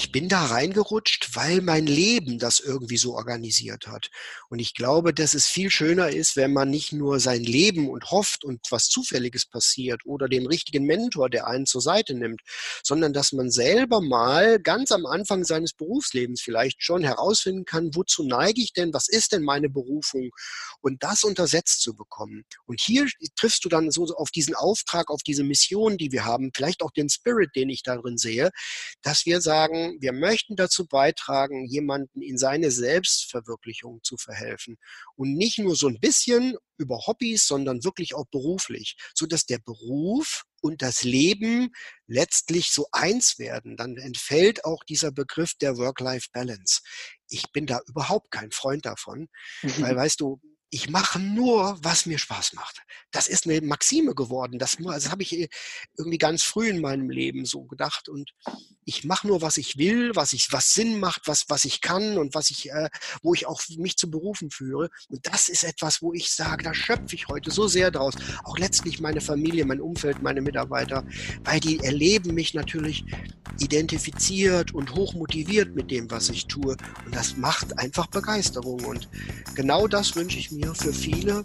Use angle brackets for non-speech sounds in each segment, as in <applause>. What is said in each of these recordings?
ich bin da reingerutscht, weil mein Leben das irgendwie so organisiert hat. Und ich glaube, dass es viel schöner ist, wenn man nicht nur sein Leben und hofft und was Zufälliges passiert oder den richtigen Mentor, der einen zur Seite nimmt, sondern dass man selber mal ganz am Anfang seines Berufslebens vielleicht schon herausfinden kann, wozu neige ich denn, was ist denn meine Berufung und das untersetzt zu bekommen. Und hier triffst du dann so auf diesen Auftrag, auf diese Mission, die wir haben, vielleicht auch den Spirit, den ich darin sehe, dass wir sagen, wir möchten dazu beitragen, jemanden in seine Selbstverwirklichung zu verhelfen. Und nicht nur so ein bisschen über Hobbys, sondern wirklich auch beruflich, so dass der Beruf und das Leben letztlich so eins werden. Dann entfällt auch dieser Begriff der Work-Life-Balance. Ich bin da überhaupt kein Freund davon, weil weißt du, ich mache nur, was mir Spaß macht. Das ist eine Maxime geworden. Das, das habe ich äh, irgendwie ganz früh in meinem Leben so gedacht. Und ich mache nur, was ich will, was ich, was Sinn macht, was, was ich kann und was ich, äh, wo ich auch mich zu Berufen führe. Und das ist etwas, wo ich sage, da schöpfe ich heute so sehr draus. Auch letztlich meine Familie, mein Umfeld, meine Mitarbeiter, weil die erleben mich natürlich identifiziert und hochmotiviert mit dem, was ich tue. Und das macht einfach Begeisterung. Und genau das wünsche ich mir mir für viele.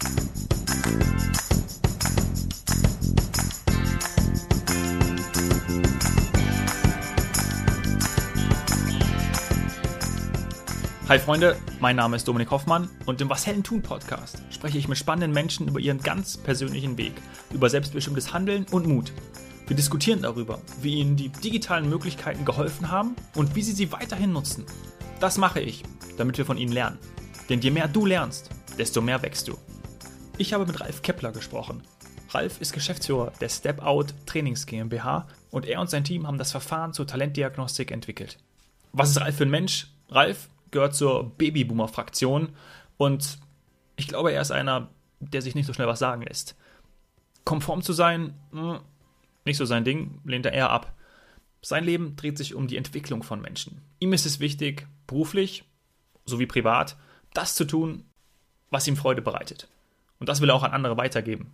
Hi Freunde, mein Name ist Dominik Hoffmann und im Was Hellen tun Podcast spreche ich mit spannenden Menschen über ihren ganz persönlichen Weg, über selbstbestimmtes Handeln und Mut. Wir diskutieren darüber, wie ihnen die digitalen Möglichkeiten geholfen haben und wie sie sie weiterhin nutzen. Das mache ich, damit wir von ihnen lernen. Denn je mehr du lernst, desto mehr wächst du. Ich habe mit Ralf Kepler gesprochen. Ralf ist Geschäftsführer der Step Out Trainings GmbH und er und sein Team haben das Verfahren zur Talentdiagnostik entwickelt. Was ist Ralf für ein Mensch? Ralf gehört zur Babyboomer-Fraktion und ich glaube, er ist einer, der sich nicht so schnell was sagen lässt. Konform zu sein, hm, nicht so sein Ding, lehnt er eher ab. Sein Leben dreht sich um die Entwicklung von Menschen. Ihm ist es wichtig, beruflich sowie privat, das zu tun, was ihm Freude bereitet. Und das will er auch an andere weitergeben.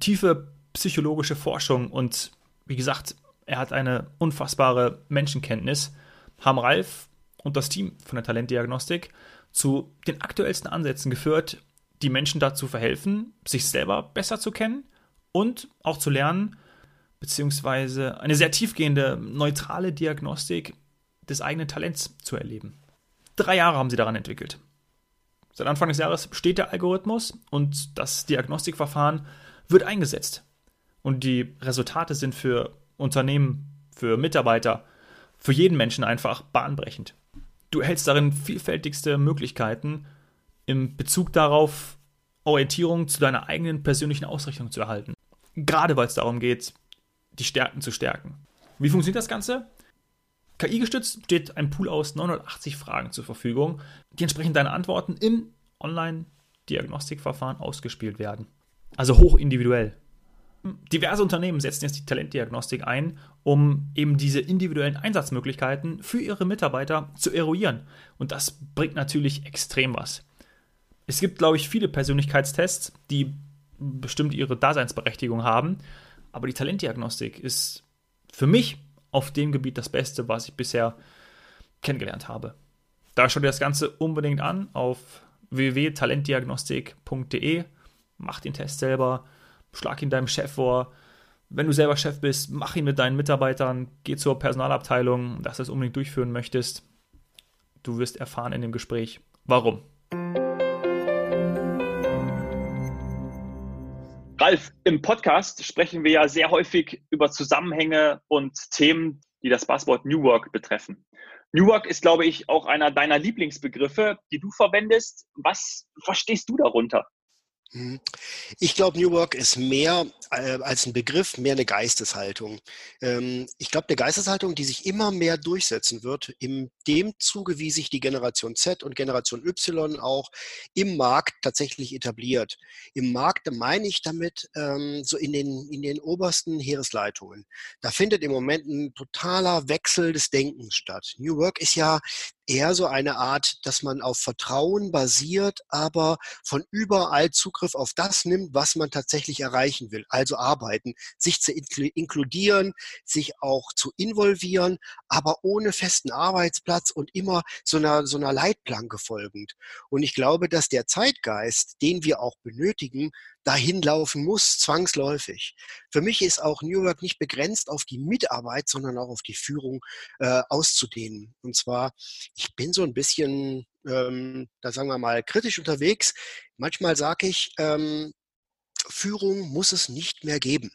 Tiefe psychologische Forschung und wie gesagt, er hat eine unfassbare Menschenkenntnis, haben Ralf und das Team von der Talentdiagnostik zu den aktuellsten Ansätzen geführt, die Menschen dazu verhelfen, sich selber besser zu kennen und auch zu lernen, beziehungsweise eine sehr tiefgehende, neutrale Diagnostik des eigenen Talents zu erleben. Drei Jahre haben sie daran entwickelt. Seit Anfang des Jahres steht der Algorithmus und das Diagnostikverfahren wird eingesetzt. Und die Resultate sind für Unternehmen, für Mitarbeiter, für jeden Menschen einfach bahnbrechend. Du erhältst darin vielfältigste Möglichkeiten, im Bezug darauf Orientierung zu deiner eigenen persönlichen Ausrichtung zu erhalten. Gerade weil es darum geht, die Stärken zu stärken. Wie funktioniert das Ganze? KI-gestützt steht ein Pool aus 980 Fragen zur Verfügung, die entsprechend deine Antworten im Online-Diagnostikverfahren ausgespielt werden. Also hoch individuell. Diverse Unternehmen setzen jetzt die Talentdiagnostik ein, um eben diese individuellen Einsatzmöglichkeiten für ihre Mitarbeiter zu eruieren. Und das bringt natürlich extrem was. Es gibt, glaube ich, viele Persönlichkeitstests, die bestimmt ihre Daseinsberechtigung haben, aber die Talentdiagnostik ist für mich auf dem Gebiet das Beste, was ich bisher kennengelernt habe. Da schau dir das Ganze unbedingt an auf www.talentdiagnostik.de. Mach den Test selber, schlag ihn deinem Chef vor. Wenn du selber Chef bist, mach ihn mit deinen Mitarbeitern, geh zur Personalabteilung, dass du es unbedingt durchführen möchtest. Du wirst erfahren in dem Gespräch, warum. Ralf, im Podcast sprechen wir ja sehr häufig über Zusammenhänge und Themen, die das Buzzword New Work betreffen. New Work ist, glaube ich, auch einer deiner Lieblingsbegriffe, die du verwendest. Was verstehst du darunter? Mhm. Ich glaube, New Work ist mehr äh, als ein Begriff, mehr eine Geisteshaltung. Ähm, ich glaube, eine Geisteshaltung, die sich immer mehr durchsetzen wird, in dem Zuge, wie sich die Generation Z und Generation Y auch im Markt tatsächlich etabliert. Im Markt meine ich damit ähm, so in den, in den obersten Heeresleitungen. Da findet im Moment ein totaler Wechsel des Denkens statt. New Work ist ja eher so eine Art, dass man auf Vertrauen basiert, aber von überall Zugriff auf das nimmt, was man tatsächlich erreichen will. also arbeiten, sich zu inkludieren, sich auch zu involvieren, aber ohne festen Arbeitsplatz und immer so einer, so einer Leitplanke folgend. Und ich glaube, dass der Zeitgeist, den wir auch benötigen, dahin laufen muss, zwangsläufig. Für mich ist auch New Work nicht begrenzt auf die Mitarbeit, sondern auch auf die Führung äh, auszudehnen. Und zwar, ich bin so ein bisschen, ähm, da sagen wir mal, kritisch unterwegs. Manchmal sage ich, ähm, Führung muss es nicht mehr geben.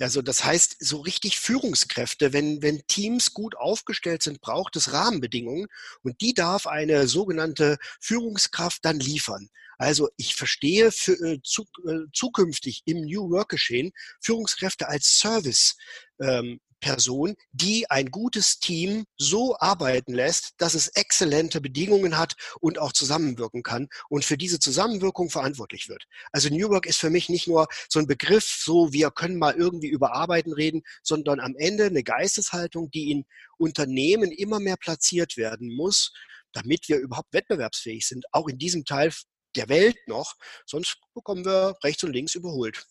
Also das heißt, so richtig Führungskräfte, wenn, wenn Teams gut aufgestellt sind, braucht es Rahmenbedingungen und die darf eine sogenannte Führungskraft dann liefern. Also ich verstehe für, äh, zu, äh, zukünftig im New Work Geschehen Führungskräfte als Service ähm, Person, die ein gutes Team so arbeiten lässt, dass es exzellente Bedingungen hat und auch zusammenwirken kann und für diese Zusammenwirkung verantwortlich wird. Also New Work ist für mich nicht nur so ein Begriff, so wir können mal irgendwie über Arbeiten reden, sondern am Ende eine Geisteshaltung, die in Unternehmen immer mehr platziert werden muss, damit wir überhaupt wettbewerbsfähig sind, auch in diesem Teil der Welt noch. Sonst bekommen wir rechts und links überholt.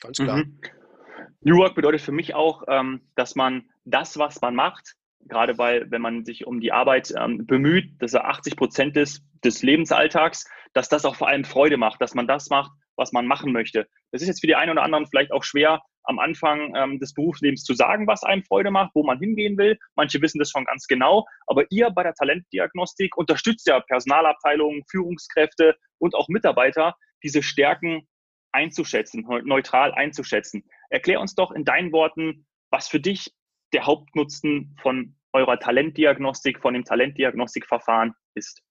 Ganz klar. Mhm. New Work bedeutet für mich auch, ähm, dass man das, was man macht, gerade weil, wenn man sich um die Arbeit ähm, bemüht, dass er 80 Prozent des, des Lebensalltags, dass das auch vor allem Freude macht, dass man das macht, was man machen möchte. Das ist jetzt für die einen oder anderen vielleicht auch schwer, am Anfang ähm, des Berufslebens zu sagen, was einem Freude macht, wo man hingehen will. Manche wissen das schon ganz genau. Aber ihr bei der Talentdiagnostik unterstützt ja Personalabteilungen, Führungskräfte und auch Mitarbeiter, diese Stärken einzuschätzen, neutral einzuschätzen. Erklär uns doch in deinen Worten, was für dich der Hauptnutzen von eurer Talentdiagnostik, von dem Talentdiagnostikverfahren ist.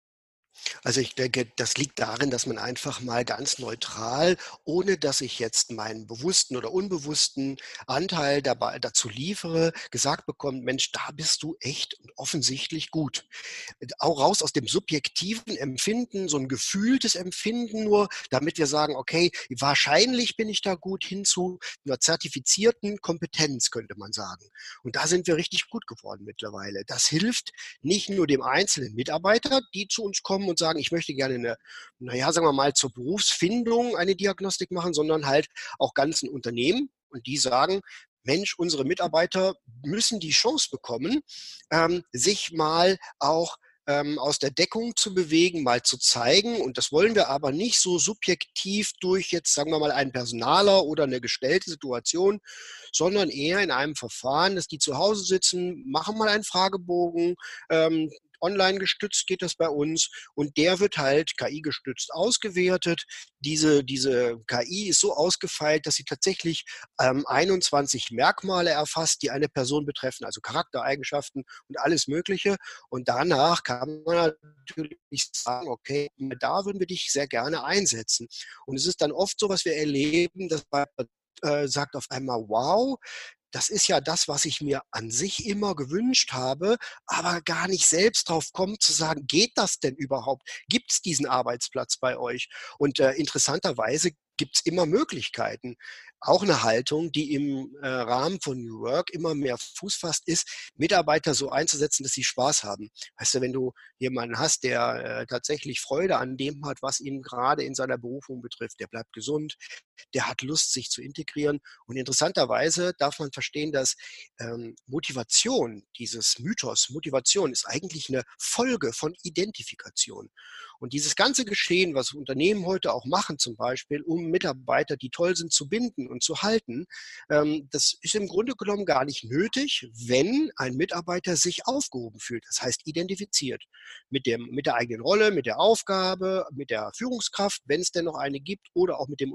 Also ich denke, das liegt darin, dass man einfach mal ganz neutral, ohne dass ich jetzt meinen bewussten oder unbewussten Anteil dabei, dazu liefere, gesagt bekommt, Mensch, da bist du echt und offensichtlich gut. Auch raus aus dem subjektiven Empfinden, so ein gefühltes Empfinden nur, damit wir sagen, okay, wahrscheinlich bin ich da gut hin zu einer zertifizierten Kompetenz, könnte man sagen. Und da sind wir richtig gut geworden mittlerweile. Das hilft nicht nur dem einzelnen Mitarbeiter, die zu uns kommen, kommen und sagen, ich möchte gerne eine, naja, sagen wir mal, zur Berufsfindung eine Diagnostik machen, sondern halt auch ganzen Unternehmen. Und die sagen, Mensch, unsere Mitarbeiter müssen die Chance bekommen, ähm, sich mal auch ähm, aus der Deckung zu bewegen, mal zu zeigen. Und das wollen wir aber nicht so subjektiv durch jetzt, sagen wir mal, einen Personaler oder eine gestellte Situation, sondern eher in einem Verfahren, dass die zu Hause sitzen, machen mal einen Fragebogen, ähm, online gestützt geht das bei uns und der wird halt KI gestützt ausgewertet. Diese, diese KI ist so ausgefeilt, dass sie tatsächlich ähm, 21 Merkmale erfasst, die eine Person betreffen, also Charaktereigenschaften und alles Mögliche. Und danach kann man natürlich sagen, okay, da würden wir dich sehr gerne einsetzen. Und es ist dann oft so, was wir erleben, dass man äh, sagt auf einmal, wow, das ist ja das, was ich mir an sich immer gewünscht habe, aber gar nicht selbst drauf kommt zu sagen, geht das denn überhaupt? Gibt es diesen Arbeitsplatz bei euch? Und äh, interessanterweise gibt es immer Möglichkeiten auch eine Haltung, die im äh, Rahmen von New Work immer mehr Fuß fasst, ist, Mitarbeiter so einzusetzen, dass sie Spaß haben. Weißt du, wenn du jemanden hast, der äh, tatsächlich Freude an dem hat, was ihn gerade in seiner Berufung betrifft, der bleibt gesund, der hat Lust, sich zu integrieren. Und interessanterweise darf man verstehen, dass ähm, Motivation, dieses Mythos, Motivation ist eigentlich eine Folge von Identifikation. Und dieses ganze Geschehen, was Unternehmen heute auch machen, zum Beispiel, um Mitarbeiter, die toll sind, zu binden und zu halten, ähm, das ist im Grunde genommen gar nicht nötig, wenn ein Mitarbeiter sich aufgehoben fühlt. Das heißt, identifiziert mit, dem, mit der eigenen Rolle, mit der Aufgabe, mit der Führungskraft, wenn es denn noch eine gibt, oder auch mit dem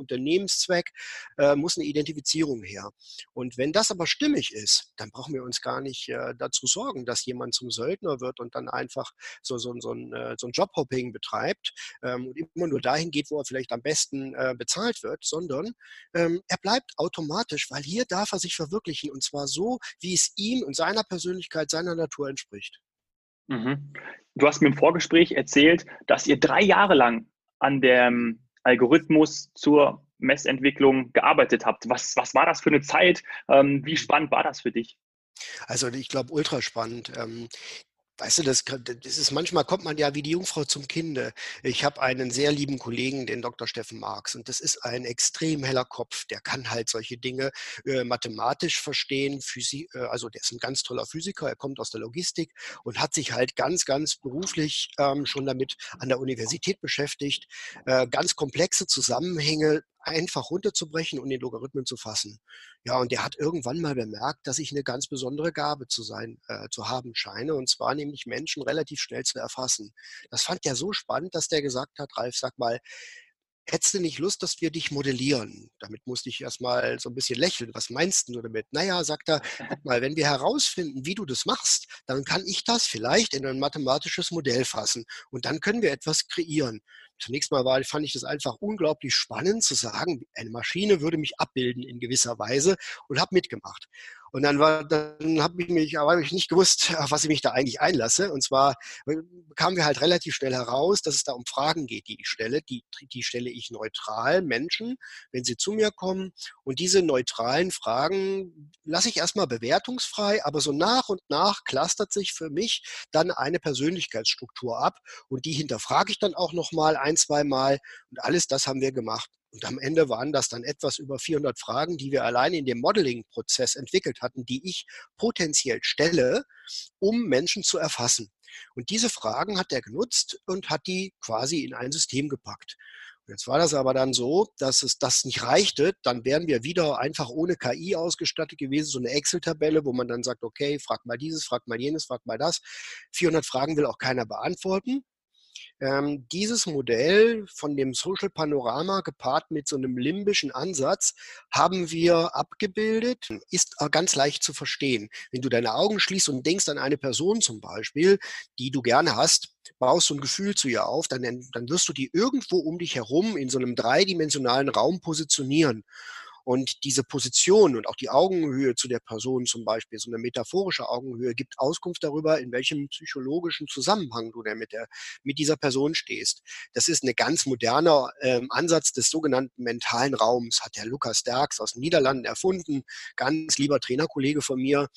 Unternehmenszweck, äh, muss eine Identifizierung her. Und wenn das aber stimmig ist, dann brauchen wir uns gar nicht äh, dazu sorgen, dass jemand zum Söldner wird und dann einfach so, so, so, ein, äh, so ein Jobhopping betreibt betreibt ähm, und immer nur dahin geht, wo er vielleicht am besten äh, bezahlt wird, sondern ähm, er bleibt automatisch, weil hier darf er sich verwirklichen und zwar so, wie es ihm und seiner Persönlichkeit, seiner Natur entspricht. Mhm. Du hast mir im Vorgespräch erzählt, dass ihr drei Jahre lang an dem Algorithmus zur Messentwicklung gearbeitet habt. Was, was war das für eine Zeit? Ähm, wie spannend war das für dich? Also ich glaube, ultra spannend. Ähm, Weißt du, das, das, ist manchmal kommt man ja wie die Jungfrau zum Kinde. Ich habe einen sehr lieben Kollegen, den Dr. Steffen Marx, und das ist ein extrem heller Kopf. Der kann halt solche Dinge äh, mathematisch verstehen. Physik, äh, also der ist ein ganz toller Physiker. Er kommt aus der Logistik und hat sich halt ganz, ganz beruflich ähm, schon damit an der Universität beschäftigt, äh, ganz komplexe Zusammenhänge einfach runterzubrechen und in Logarithmen zu fassen. Ja, und der hat irgendwann mal bemerkt, dass ich eine ganz besondere Gabe zu sein, äh, zu haben scheine, und zwar nämlich Menschen relativ schnell zu erfassen. Das fand er so spannend, dass der gesagt hat, Ralf, sag mal, hättest du nicht Lust, dass wir dich modellieren? Damit musste ich erstmal so ein bisschen lächeln. Was meinst du damit? Naja, sagt er, guck <laughs> mal, wenn wir herausfinden, wie du das machst, dann kann ich das vielleicht in ein mathematisches Modell fassen und dann können wir etwas kreieren. Zunächst mal war, fand ich das einfach unglaublich spannend zu sagen, eine Maschine würde mich abbilden in gewisser Weise und habe mitgemacht. Und dann war, dann habe ich mich, aber ich nicht gewusst, auf was ich mich da eigentlich einlasse. Und zwar äh, kamen wir halt relativ schnell heraus, dass es da um Fragen geht, die ich stelle. Die, die stelle ich neutral Menschen, wenn sie zu mir kommen. Und diese neutralen Fragen lasse ich erstmal bewertungsfrei, aber so nach und nach clustert sich für mich dann eine Persönlichkeitsstruktur ab. Und die hinterfrage ich dann auch nochmal ein, zwei Mal. Und alles das haben wir gemacht. Und am Ende waren das dann etwas über 400 Fragen, die wir allein in dem Modeling-Prozess entwickelt hatten, die ich potenziell stelle, um Menschen zu erfassen. Und diese Fragen hat er genutzt und hat die quasi in ein System gepackt. Und jetzt war das aber dann so, dass es das nicht reichte. Dann wären wir wieder einfach ohne KI ausgestattet gewesen, so eine Excel-Tabelle, wo man dann sagt, okay, frag mal dieses, frag mal jenes, frag mal das. 400 Fragen will auch keiner beantworten. Ähm, dieses Modell von dem Social Panorama gepaart mit so einem limbischen Ansatz haben wir abgebildet, ist ganz leicht zu verstehen. Wenn du deine Augen schließt und denkst an eine Person zum Beispiel, die du gerne hast, baust du ein Gefühl zu ihr auf, dann, dann wirst du die irgendwo um dich herum in so einem dreidimensionalen Raum positionieren. Und diese Position und auch die Augenhöhe zu der Person zum Beispiel, so eine metaphorische Augenhöhe, gibt Auskunft darüber, in welchem psychologischen Zusammenhang du denn mit, der, mit dieser Person stehst. Das ist ein ganz moderner ähm, Ansatz des sogenannten mentalen Raums, hat der Lukas Derks aus den Niederlanden erfunden, ganz lieber Trainerkollege von mir.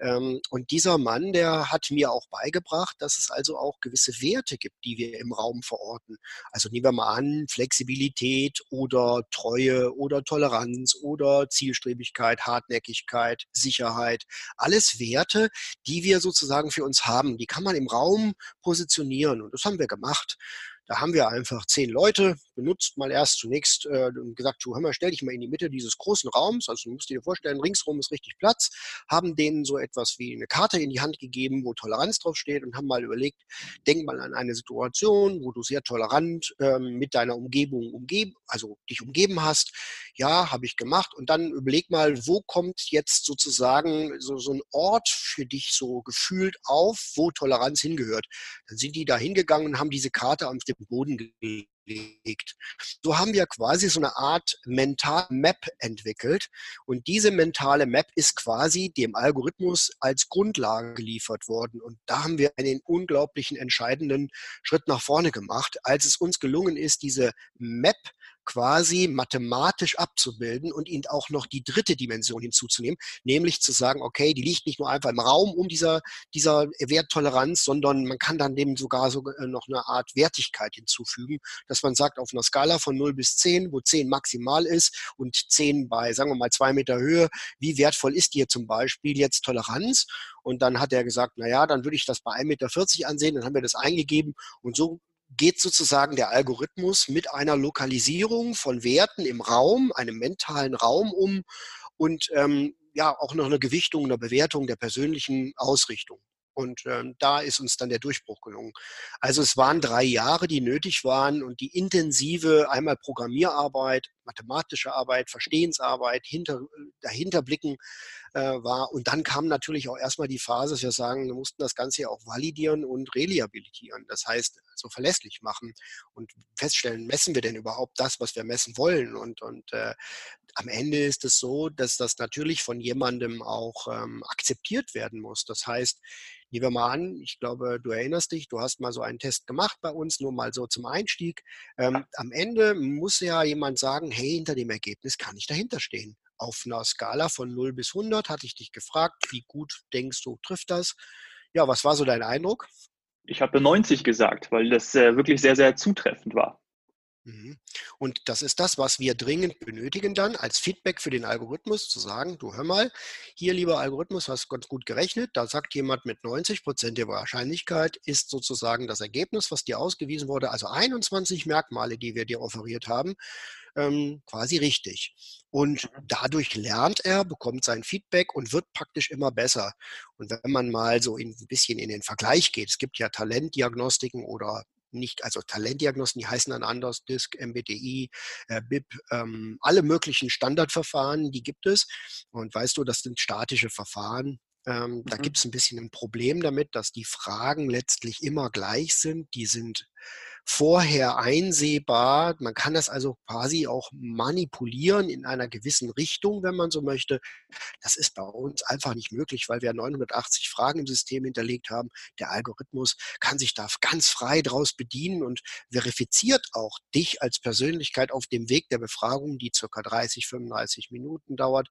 Ähm, und dieser Mann, der hat mir auch beigebracht, dass es also auch gewisse Werte gibt, die wir im Raum verorten. Also nehmen wir mal an, Flexibilität oder Treue oder Toleranz oder Zielstrebigkeit, Hartnäckigkeit, Sicherheit. Alles Werte, die wir sozusagen für uns haben. Die kann man im Raum positionieren. Und das haben wir gemacht. Da haben wir einfach zehn Leute benutzt, mal erst zunächst äh, gesagt, du hör mal, stell dich mal in die Mitte dieses großen Raums, also du musst dir vorstellen, ringsrum ist richtig Platz, haben denen so etwas wie eine Karte in die Hand gegeben, wo Toleranz drauf steht und haben mal überlegt, denk mal an eine Situation, wo du sehr tolerant ähm, mit deiner Umgebung umgeben, also dich umgeben hast. Ja, habe ich gemacht. Und dann überleg mal, wo kommt jetzt sozusagen so, so ein Ort für dich so gefühlt auf, wo Toleranz hingehört. Dann sind die da hingegangen und haben diese Karte dem Boden gelegt. So haben wir quasi so eine Art Mental Map entwickelt. Und diese mentale Map ist quasi dem Algorithmus als Grundlage geliefert worden. Und da haben wir einen unglaublichen entscheidenden Schritt nach vorne gemacht, als es uns gelungen ist, diese Map quasi mathematisch abzubilden und ihnen auch noch die dritte Dimension hinzuzunehmen, nämlich zu sagen, okay, die liegt nicht nur einfach im Raum um dieser, dieser Werttoleranz, sondern man kann dann dem sogar so äh, noch eine Art Wertigkeit hinzufügen, dass man sagt, auf einer Skala von 0 bis 10, wo 10 maximal ist und 10 bei, sagen wir mal, zwei Meter Höhe, wie wertvoll ist dir zum Beispiel jetzt Toleranz? Und dann hat er gesagt, na ja, dann würde ich das bei 1,40 Meter ansehen, dann haben wir das eingegeben und so geht sozusagen der Algorithmus mit einer Lokalisierung von Werten im Raum, einem mentalen Raum um und ähm, ja auch noch eine Gewichtung, eine Bewertung der persönlichen Ausrichtung. Und ähm, da ist uns dann der Durchbruch gelungen. Also es waren drei Jahre, die nötig waren und die intensive einmal Programmierarbeit, mathematische Arbeit, Verstehensarbeit, hinter, dahinter blicken äh, war. Und dann kam natürlich auch erstmal die Phase, dass wir sagen, wir mussten das Ganze ja auch validieren und reliabilitieren. Das heißt, so verlässlich machen und feststellen, messen wir denn überhaupt das, was wir messen wollen? Und, und äh, am Ende ist es so, dass das natürlich von jemandem auch ähm, akzeptiert werden muss. Das heißt, Nehmen wir mal an, ich glaube, du erinnerst dich, du hast mal so einen Test gemacht bei uns, nur mal so zum Einstieg. Ähm, am Ende muss ja jemand sagen, hey, hinter dem Ergebnis kann ich dahinter stehen. Auf einer Skala von 0 bis 100 hatte ich dich gefragt, wie gut denkst du, trifft das? Ja, was war so dein Eindruck? Ich habe 90 gesagt, weil das äh, wirklich sehr, sehr zutreffend war. Mhm. Und das ist das, was wir dringend benötigen dann als Feedback für den Algorithmus, zu sagen, du hör mal, hier lieber Algorithmus, hast ganz gut gerechnet, da sagt jemand mit 90 Prozent der Wahrscheinlichkeit ist sozusagen das Ergebnis, was dir ausgewiesen wurde, also 21 Merkmale, die wir dir offeriert haben, ähm, quasi richtig. Und mhm. dadurch lernt er, bekommt sein Feedback und wird praktisch immer besser. Und wenn man mal so ein bisschen in den Vergleich geht, es gibt ja Talentdiagnostiken oder nicht, also Talentdiagnosen, die heißen dann anders, DISC, MBTI, äh, BIP, ähm, alle möglichen Standardverfahren, die gibt es. Und weißt du, das sind statische Verfahren. Ähm, mhm. Da gibt es ein bisschen ein Problem damit, dass die Fragen letztlich immer gleich sind. Die sind vorher einsehbar. Man kann das also quasi auch manipulieren in einer gewissen Richtung, wenn man so möchte. Das ist bei uns einfach nicht möglich, weil wir 980 Fragen im System hinterlegt haben. Der Algorithmus kann sich da ganz frei draus bedienen und verifiziert auch dich als Persönlichkeit auf dem Weg der Befragung, die circa 30, 35 Minuten dauert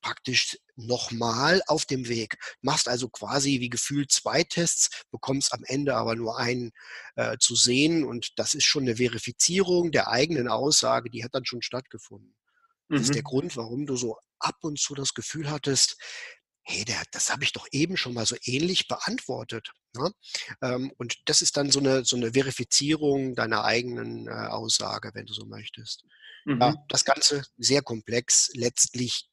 praktisch nochmal auf dem Weg. Machst also quasi wie gefühlt zwei Tests, bekommst am Ende aber nur einen äh, zu sehen und das ist schon eine Verifizierung der eigenen Aussage, die hat dann schon stattgefunden. Mhm. Das ist der mhm. Grund, warum du so ab und zu das Gefühl hattest, hey, der, das habe ich doch eben schon mal so ähnlich beantwortet. Ne? Ähm, und das ist dann so eine, so eine Verifizierung deiner eigenen äh, Aussage, wenn du so möchtest. Mhm. Ja, das Ganze sehr komplex, letztlich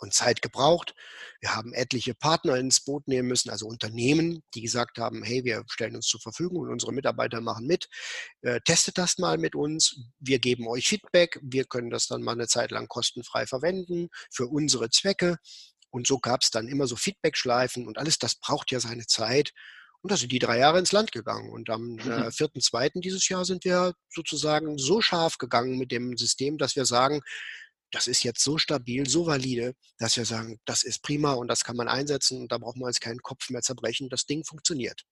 und Zeit gebraucht. Wir haben etliche Partner ins Boot nehmen müssen, also Unternehmen, die gesagt haben, hey, wir stellen uns zur Verfügung und unsere Mitarbeiter machen mit. Äh, testet das mal mit uns. Wir geben euch Feedback. Wir können das dann mal eine Zeit lang kostenfrei verwenden für unsere Zwecke. Und so gab es dann immer so Feedbackschleifen und alles, das braucht ja seine Zeit. Und da sind die drei Jahre ins Land gegangen. Und am äh, <laughs> 4.2. dieses Jahr sind wir sozusagen so scharf gegangen mit dem System, dass wir sagen, das ist jetzt so stabil, so valide, dass wir sagen, das ist prima und das kann man einsetzen und da braucht man jetzt keinen Kopf mehr zerbrechen. Das Ding funktioniert.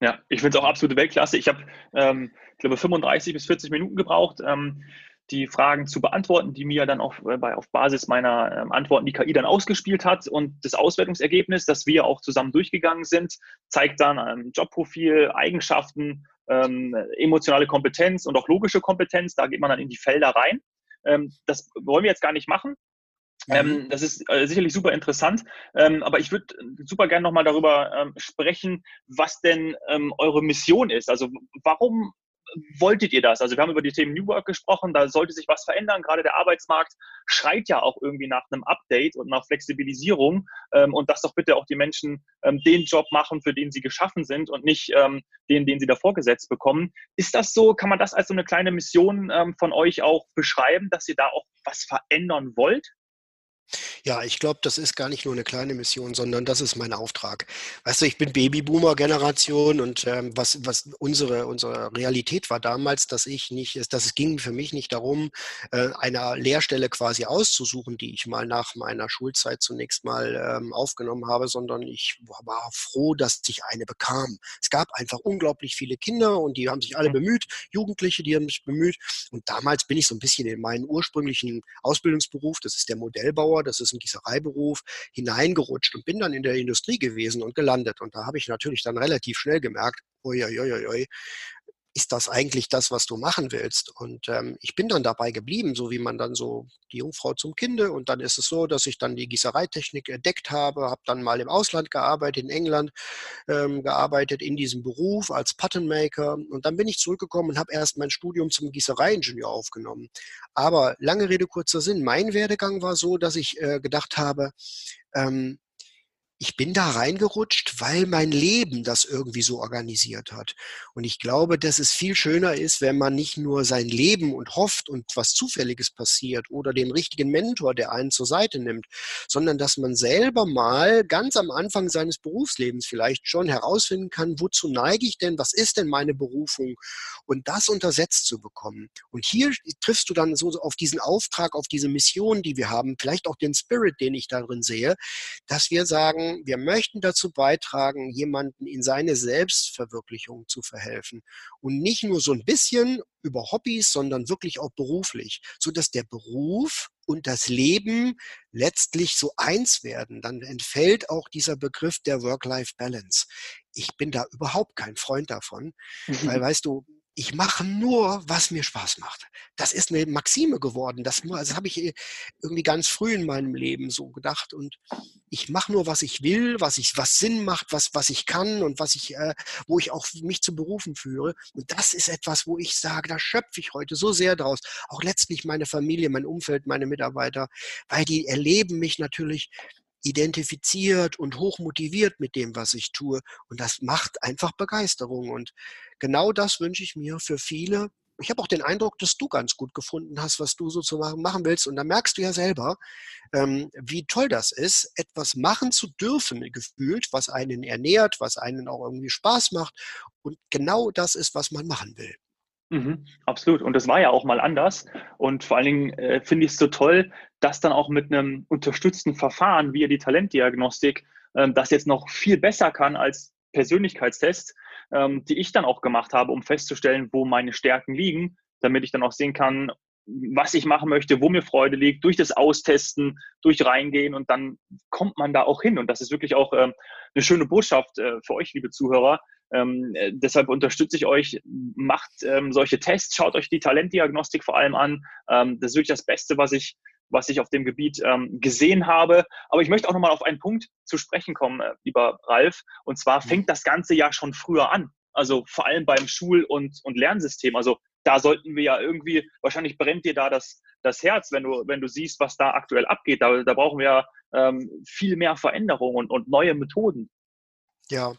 Ja, ich finde es auch absolute Weltklasse. Ich habe, ähm, ich glaube, 35 bis 40 Minuten gebraucht. Ähm, die Fragen zu beantworten, die mir dann auch äh, bei, auf Basis meiner ähm, Antworten die KI dann ausgespielt hat. Und das Auswertungsergebnis, das wir auch zusammen durchgegangen sind, zeigt dann ein Jobprofil, Eigenschaften, ähm, emotionale Kompetenz und auch logische Kompetenz. Da geht man dann in die Felder rein. Ähm, das wollen wir jetzt gar nicht machen. Ähm, mhm. das ist äh, sicherlich super interessant, ähm, aber ich würde super gerne nochmal darüber ähm, sprechen, was denn ähm, eure Mission ist. Also warum wolltet ihr das? Also wir haben über die Themen New Work gesprochen, da sollte sich was verändern. Gerade der Arbeitsmarkt schreit ja auch irgendwie nach einem Update und nach Flexibilisierung ähm, und dass doch bitte auch die Menschen ähm, den Job machen, für den sie geschaffen sind und nicht ähm, den, den sie davor gesetzt bekommen. Ist das so? Kann man das als so eine kleine Mission ähm, von euch auch beschreiben, dass ihr da auch was verändern wollt? Ja, ich glaube, das ist gar nicht nur eine kleine Mission, sondern das ist mein Auftrag. Weißt du, ich bin Babyboomer-Generation und ähm, was, was unsere, unsere Realität war damals, dass ich nicht, dass es ging für mich nicht darum, äh, eine Lehrstelle quasi auszusuchen, die ich mal nach meiner Schulzeit zunächst mal ähm, aufgenommen habe, sondern ich war froh, dass ich eine bekam. Es gab einfach unglaublich viele Kinder und die haben sich alle bemüht, Jugendliche, die haben sich bemüht. Und damals bin ich so ein bisschen in meinen ursprünglichen Ausbildungsberuf, das ist der Modellbauer, das ist ein Gießereiberuf, hineingerutscht und bin dann in der Industrie gewesen und gelandet. Und da habe ich natürlich dann relativ schnell gemerkt, oi, oi, oi, oi, ist das eigentlich das, was du machen willst? Und ähm, ich bin dann dabei geblieben, so wie man dann so die Jungfrau zum Kinde. Und dann ist es so, dass ich dann die Gießereitechnik entdeckt habe, habe dann mal im Ausland gearbeitet, in England ähm, gearbeitet, in diesem Beruf als Patternmaker. Und dann bin ich zurückgekommen und habe erst mein Studium zum Gießereiingenieur aufgenommen. Aber lange Rede, kurzer Sinn, mein Werdegang war so, dass ich äh, gedacht habe, ähm, ich bin da reingerutscht, weil mein Leben das irgendwie so organisiert hat. Und ich glaube, dass es viel schöner ist, wenn man nicht nur sein Leben und hofft und was Zufälliges passiert oder den richtigen Mentor, der einen zur Seite nimmt, sondern dass man selber mal ganz am Anfang seines Berufslebens vielleicht schon herausfinden kann, wozu neige ich denn, was ist denn meine Berufung und das untersetzt zu bekommen. Und hier triffst du dann so auf diesen Auftrag, auf diese Mission, die wir haben, vielleicht auch den Spirit, den ich darin sehe, dass wir sagen, sagen, wir möchten dazu beitragen, jemanden in seine Selbstverwirklichung zu verhelfen. Und nicht nur so ein bisschen über Hobbys, sondern wirklich auch beruflich, so dass der Beruf und das Leben letztlich so eins werden, dann entfällt auch dieser Begriff der Work-Life-Balance. Ich bin da überhaupt kein Freund davon, weil weißt du, ich mache nur, was mir Spaß macht. Das ist eine Maxime geworden. Das, das habe ich äh, irgendwie ganz früh in meinem Leben so gedacht. Und ich mache nur, was ich will, was ich, was Sinn macht, was, was ich kann und was ich, äh, wo ich auch mich zu Berufen führe. Und das ist etwas, wo ich sage, da schöpfe ich heute so sehr draus. Auch letztlich meine Familie, mein Umfeld, meine Mitarbeiter, weil die erleben mich natürlich identifiziert und hoch motiviert mit dem, was ich tue. Und das macht einfach Begeisterung. Und genau das wünsche ich mir für viele. Ich habe auch den Eindruck, dass du ganz gut gefunden hast, was du sozusagen machen willst. Und da merkst du ja selber, ähm, wie toll das ist, etwas machen zu dürfen, gefühlt, was einen ernährt, was einen auch irgendwie Spaß macht. Und genau das ist, was man machen will. Mhm, absolut. Und das war ja auch mal anders. Und vor allen Dingen äh, finde ich es so toll, dass dann auch mit einem unterstützten Verfahren wie die Talentdiagnostik äh, das jetzt noch viel besser kann als Persönlichkeitstest, ähm, die ich dann auch gemacht habe, um festzustellen, wo meine Stärken liegen, damit ich dann auch sehen kann, was ich machen möchte, wo mir Freude liegt, durch das Austesten, durch Reingehen und dann kommt man da auch hin. Und das ist wirklich auch ähm, eine schöne Botschaft äh, für euch, liebe Zuhörer, ähm, äh, deshalb unterstütze ich euch, macht ähm, solche Tests, schaut euch die Talentdiagnostik vor allem an. Ähm, das ist wirklich das Beste, was ich, was ich auf dem Gebiet ähm, gesehen habe. Aber ich möchte auch nochmal auf einen Punkt zu sprechen kommen, äh, lieber Ralf. Und zwar mhm. fängt das Ganze ja schon früher an. Also vor allem beim Schul- und, und Lernsystem. Also da sollten wir ja irgendwie, wahrscheinlich brennt dir da das, das Herz, wenn du, wenn du siehst, was da aktuell abgeht. Da, da brauchen wir ähm, viel mehr Veränderungen und, und neue Methoden. Ja, du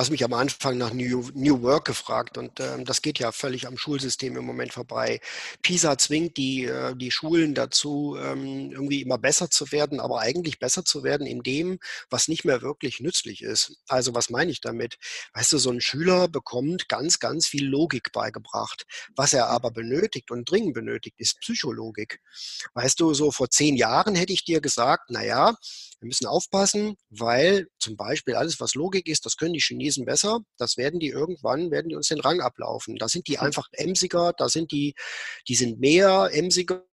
hast mich am Anfang nach New, New Work gefragt und ähm, das geht ja völlig am Schulsystem im Moment vorbei. PISA zwingt die, äh, die Schulen dazu, ähm, irgendwie immer besser zu werden, aber eigentlich besser zu werden in dem, was nicht mehr wirklich nützlich ist. Also was meine ich damit? Weißt du, so ein Schüler bekommt ganz, ganz viel Logik beigebracht. Was er aber benötigt und dringend benötigt, ist Psychologik. Weißt du, so vor zehn Jahren hätte ich dir gesagt, na ja, wir müssen aufpassen, weil zum Beispiel alles, was Logik ist, das können die Chinesen besser. Das werden die irgendwann, werden die uns den Rang ablaufen. Da sind die hm. einfach emsiger, da sind die, die sind mehr emsiger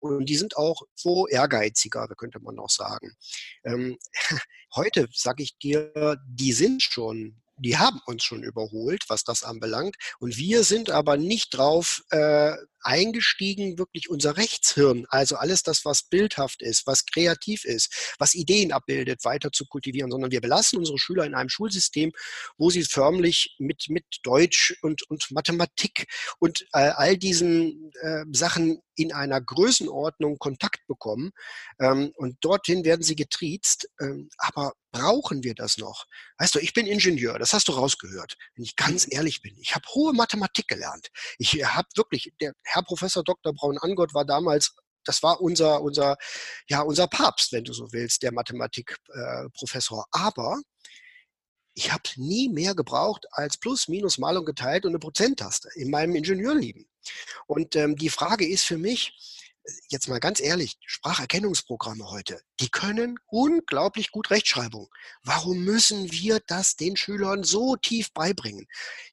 und die sind auch so ehrgeiziger, könnte man noch sagen. Ähm, <laughs> heute sage ich dir, die sind schon die haben uns schon überholt, was das anbelangt. Und wir sind aber nicht drauf äh, eingestiegen, wirklich unser Rechtshirn, also alles das, was bildhaft ist, was kreativ ist, was Ideen abbildet, weiter zu kultivieren, sondern wir belassen unsere Schüler in einem Schulsystem, wo sie förmlich mit, mit Deutsch und, und Mathematik und äh, all diesen äh, Sachen in einer Größenordnung Kontakt bekommen. Ähm, und dorthin werden sie getriezt. Ähm, aber brauchen wir das noch? Weißt du, ich bin Ingenieur, das hast du rausgehört, wenn ich ganz mhm. ehrlich bin. Ich habe hohe Mathematik gelernt. Ich habe wirklich, der Herr Professor Dr. Braun-Angott war damals das war unser, unser, ja, unser Papst, wenn du so willst, der Mathematikprofessor. Äh, Aber ich habe nie mehr gebraucht als Plus, Minus, Mal und geteilt und eine Prozenttaste in meinem Ingenieurleben. Und ähm, die Frage ist für mich, jetzt mal ganz ehrlich, Spracherkennungsprogramme heute, die können unglaublich gut Rechtschreibung. Warum müssen wir das den Schülern so tief beibringen?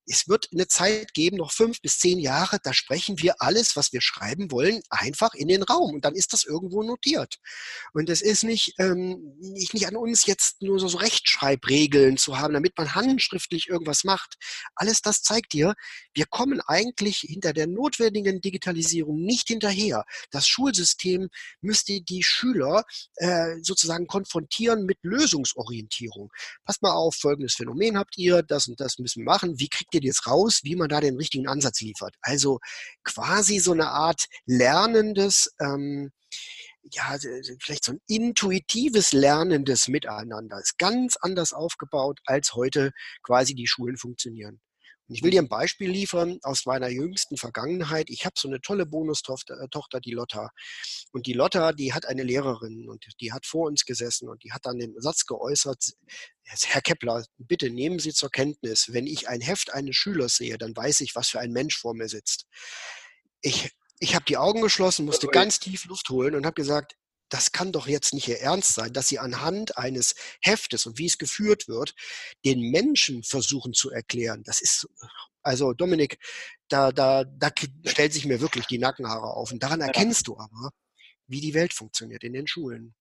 Es wird eine Zeit geben, noch fünf bis zehn Jahre, da sprechen wir alles, was wir schreiben wollen, einfach in den Raum und dann ist das irgendwo notiert. Und es ist nicht, ähm, nicht, an uns jetzt nur so, so Rechtschreibregeln zu haben, damit man handschriftlich irgendwas macht. Alles das zeigt dir, wir kommen eigentlich hinter der notwendigen Digitalisierung nicht hinterher. Das Schulsystem müsste die Schüler äh, sozusagen konfrontieren mit Lösungsorientierung. Passt mal auf, folgendes Phänomen habt ihr, das und das müssen wir machen. Wie kriegt ihr jetzt raus, wie man da den richtigen Ansatz liefert? Also quasi so eine Art lernendes, ähm, ja, vielleicht so ein intuitives lernendes Miteinander. Ist ganz anders aufgebaut, als heute quasi die Schulen funktionieren. Ich will dir ein Beispiel liefern aus meiner jüngsten Vergangenheit. Ich habe so eine tolle Bonustochter, äh, die Lotta. Und die Lotta, die hat eine Lehrerin und die hat vor uns gesessen und die hat dann den Satz geäußert, Herr Kepler, bitte nehmen Sie zur Kenntnis, wenn ich ein Heft eines Schülers sehe, dann weiß ich, was für ein Mensch vor mir sitzt. Ich, ich habe die Augen geschlossen, musste ganz tief Luft holen und habe gesagt, das kann doch jetzt nicht Ihr Ernst sein, dass Sie anhand eines Heftes und wie es geführt wird, den Menschen versuchen zu erklären. Das ist, also Dominik, da, da, da stellt sich mir wirklich die Nackenhaare auf. Und daran erkennst du aber, wie die Welt funktioniert in den Schulen.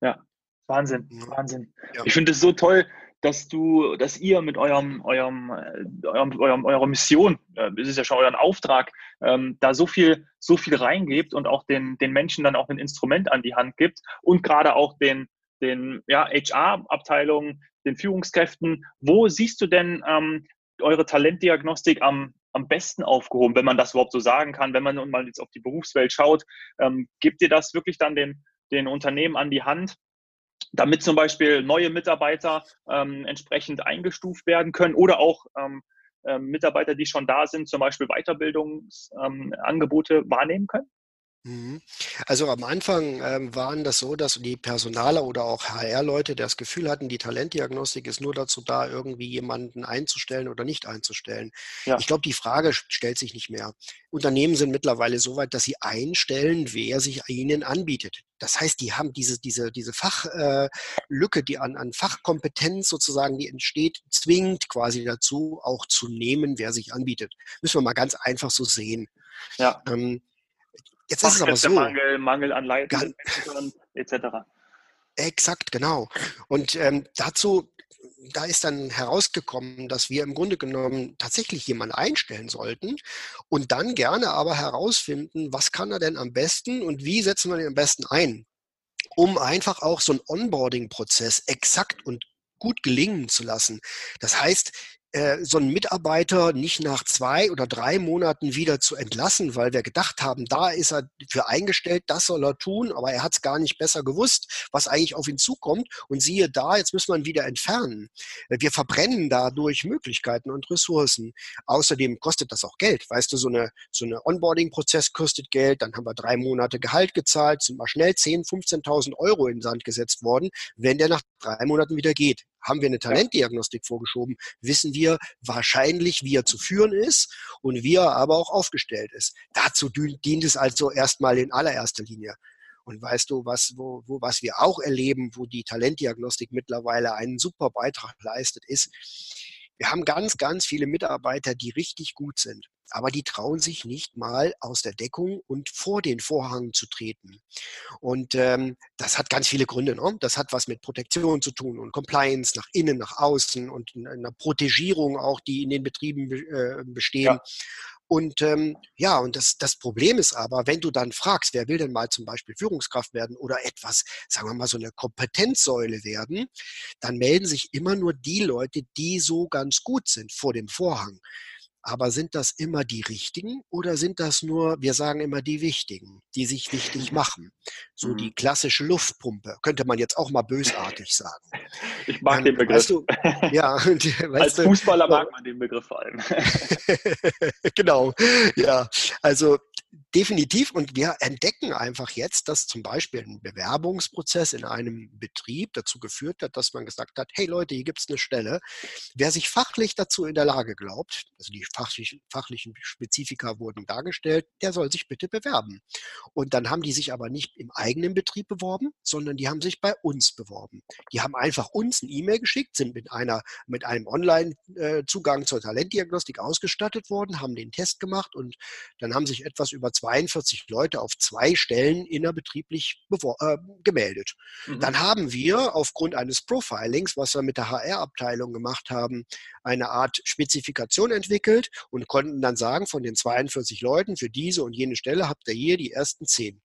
Ja, Wahnsinn, Wahnsinn. Ja. Ich finde es so toll, dass du, dass ihr mit eurem, eurem, äh, eurem, eurem eurer Mission, äh, es ist ja schon euer Auftrag, ähm, da so viel, so viel reingebt und auch den, den Menschen dann auch ein Instrument an die Hand gibt und gerade auch den, den ja, HR-Abteilungen, den Führungskräften. Wo siehst du denn ähm, eure Talentdiagnostik am, am besten aufgehoben, wenn man das überhaupt so sagen kann, wenn man mal jetzt auf die Berufswelt schaut? Ähm, gibt ihr das wirklich dann den, den Unternehmen an die Hand, damit zum Beispiel neue Mitarbeiter ähm, entsprechend eingestuft werden können oder auch ähm, äh, Mitarbeiter, die schon da sind, zum Beispiel Weiterbildungsangebote ähm, wahrnehmen können? Mhm. Also am Anfang ähm, waren das so, dass die Personaler oder auch HR-Leute das Gefühl hatten, die Talentdiagnostik ist nur dazu da, irgendwie jemanden einzustellen oder nicht einzustellen. Ja. Ich glaube, die Frage stellt sich nicht mehr. Unternehmen sind mittlerweile so weit, dass sie einstellen, wer sich ihnen anbietet. Das heißt, die haben diese, diese, diese Fachlücke, äh, die an, an Fachkompetenz sozusagen, die entsteht, zwingt quasi dazu, auch zu nehmen, wer sich anbietet. Müssen wir mal ganz einfach so sehen. Ja. Ähm, Jetzt ist es aber so. Mangel, Mangel an Leitern etc. Exakt, genau. Und ähm, dazu, da ist dann herausgekommen, dass wir im Grunde genommen tatsächlich jemanden einstellen sollten und dann gerne aber herausfinden, was kann er denn am besten und wie setzen wir den am besten ein, um einfach auch so einen Onboarding-Prozess exakt und gut gelingen zu lassen. Das heißt, äh, so einen Mitarbeiter nicht nach zwei oder drei Monaten wieder zu entlassen, weil wir gedacht haben, da ist er für eingestellt, das soll er tun, aber er hat es gar nicht besser gewusst, was eigentlich auf ihn zukommt. Und siehe da, jetzt müssen wir ihn wieder entfernen. Äh, wir verbrennen dadurch Möglichkeiten und Ressourcen. Außerdem kostet das auch Geld. Weißt du, so eine, so eine Onboarding-Prozess kostet Geld, dann haben wir drei Monate Gehalt gezahlt, sind mal schnell 10.000, 15.000 Euro in den Sand gesetzt worden, wenn der nach drei Monaten wieder geht. Haben wir eine Talentdiagnostik vorgeschoben, wissen wir wahrscheinlich, wie er zu führen ist und wie er aber auch aufgestellt ist. Dazu dient es also erstmal in allererster Linie. Und weißt du, was, wo, wo, was wir auch erleben, wo die Talentdiagnostik mittlerweile einen super Beitrag leistet, ist, wir haben ganz, ganz viele Mitarbeiter, die richtig gut sind aber die trauen sich nicht mal aus der Deckung und vor den Vorhang zu treten. Und ähm, das hat ganz viele Gründe. Ne? Das hat was mit Protektion zu tun und Compliance nach innen, nach außen und einer Protegierung auch, die in den Betrieben äh, bestehen. Ja. Und ähm, ja, und das, das Problem ist aber, wenn du dann fragst, wer will denn mal zum Beispiel Führungskraft werden oder etwas, sagen wir mal, so eine Kompetenzsäule werden, dann melden sich immer nur die Leute, die so ganz gut sind vor dem Vorhang. Aber sind das immer die richtigen oder sind das nur, wir sagen immer die wichtigen, die sich wichtig machen? So die mhm. klassische Luftpumpe, könnte man jetzt auch mal bösartig sagen. Ich mag ähm, den Begriff. Weißt du, ja, <laughs> <laughs> Als Fußballer mag man den Begriff vor allem. <laughs> genau, ja. Also definitiv. Und wir entdecken einfach jetzt, dass zum Beispiel ein Bewerbungsprozess in einem Betrieb dazu geführt hat, dass man gesagt hat, hey Leute, hier gibt es eine Stelle. Wer sich fachlich dazu in der Lage glaubt, also die fachlichen, fachlichen Spezifika wurden dargestellt, der soll sich bitte bewerben. Und dann haben die sich aber nicht im eigenen Betrieb beworben, sondern die haben sich bei uns beworben. Die haben einfach uns ein E-Mail geschickt, sind mit einer, mit einem Online-Zugang äh, zur Talentdiagnostik ausgestattet worden, haben den Test gemacht und dann haben sich etwas über 42 Leute auf zwei Stellen innerbetrieblich äh, gemeldet. Mhm. Dann haben wir aufgrund eines Profilings, was wir mit der HR-Abteilung gemacht haben, eine Art Spezifikation entwickelt und konnten dann sagen, von den 42 Leuten für diese und jene Stelle habt ihr hier die ersten zehn.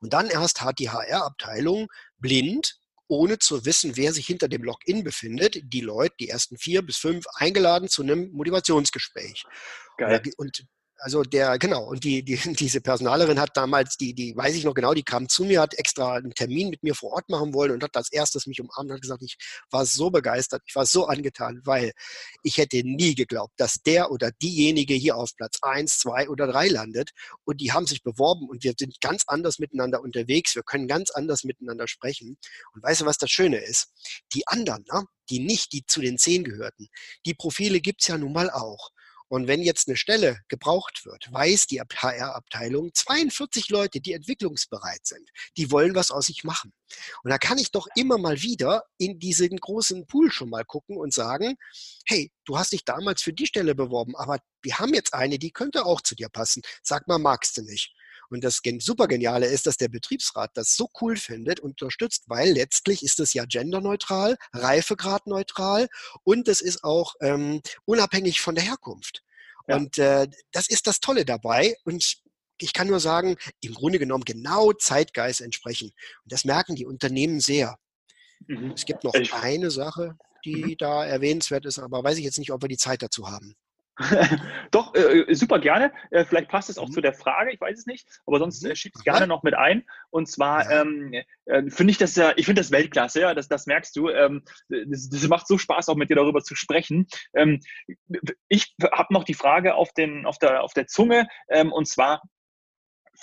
Und dann erst hat die HR-Abteilung blind ohne zu wissen, wer sich hinter dem Login befindet, die Leute, die ersten vier bis fünf, eingeladen zu einem Motivationsgespräch. Geil. Und also der, genau, und die, die, <laughs> diese Personalerin hat damals, die, die weiß ich noch genau, die kam zu mir, hat extra einen Termin mit mir vor Ort machen wollen und hat als erstes mich umarmt und hat gesagt, ich war so begeistert, ich war so angetan, weil ich hätte nie geglaubt, dass der oder diejenige hier auf Platz eins, zwei oder drei landet und die haben sich beworben und wir sind ganz anders miteinander unterwegs, wir können ganz anders miteinander sprechen. Und weißt du, was das Schöne ist? Die anderen, ne? die nicht, die zu den zehn gehörten, die Profile gibt's ja nun mal auch. Und wenn jetzt eine Stelle gebraucht wird, weiß die HR-Abteilung 42 Leute, die entwicklungsbereit sind. Die wollen was aus sich machen. Und da kann ich doch immer mal wieder in diesen großen Pool schon mal gucken und sagen, hey, du hast dich damals für die Stelle beworben, aber wir haben jetzt eine, die könnte auch zu dir passen. Sag mal, magst du nicht? Und das super Geniale ist, dass der Betriebsrat das so cool findet und unterstützt, weil letztlich ist es ja genderneutral, reifegradneutral und es ist auch ähm, unabhängig von der Herkunft. Ja. Und äh, das ist das Tolle dabei. Und ich kann nur sagen, im Grunde genommen genau Zeitgeist entsprechen. Und das merken die Unternehmen sehr. Mhm. Es gibt noch ich, eine Sache, die mhm. da erwähnenswert ist, aber weiß ich jetzt nicht, ob wir die Zeit dazu haben. <laughs> Doch, äh, äh, super gerne. Äh, vielleicht passt es auch mhm. zu der Frage, ich weiß es nicht, aber sonst mhm. äh, schieb es gerne noch mit ein. Und zwar ja. ähm, äh, finde ich das ja, ich finde das Weltklasse, ja, das, das merkst du. Ähm, das, das, macht so Spaß, auch mit dir darüber zu sprechen. Ähm, ich habe noch die Frage auf, den, auf, der, auf der Zunge, ähm, und zwar,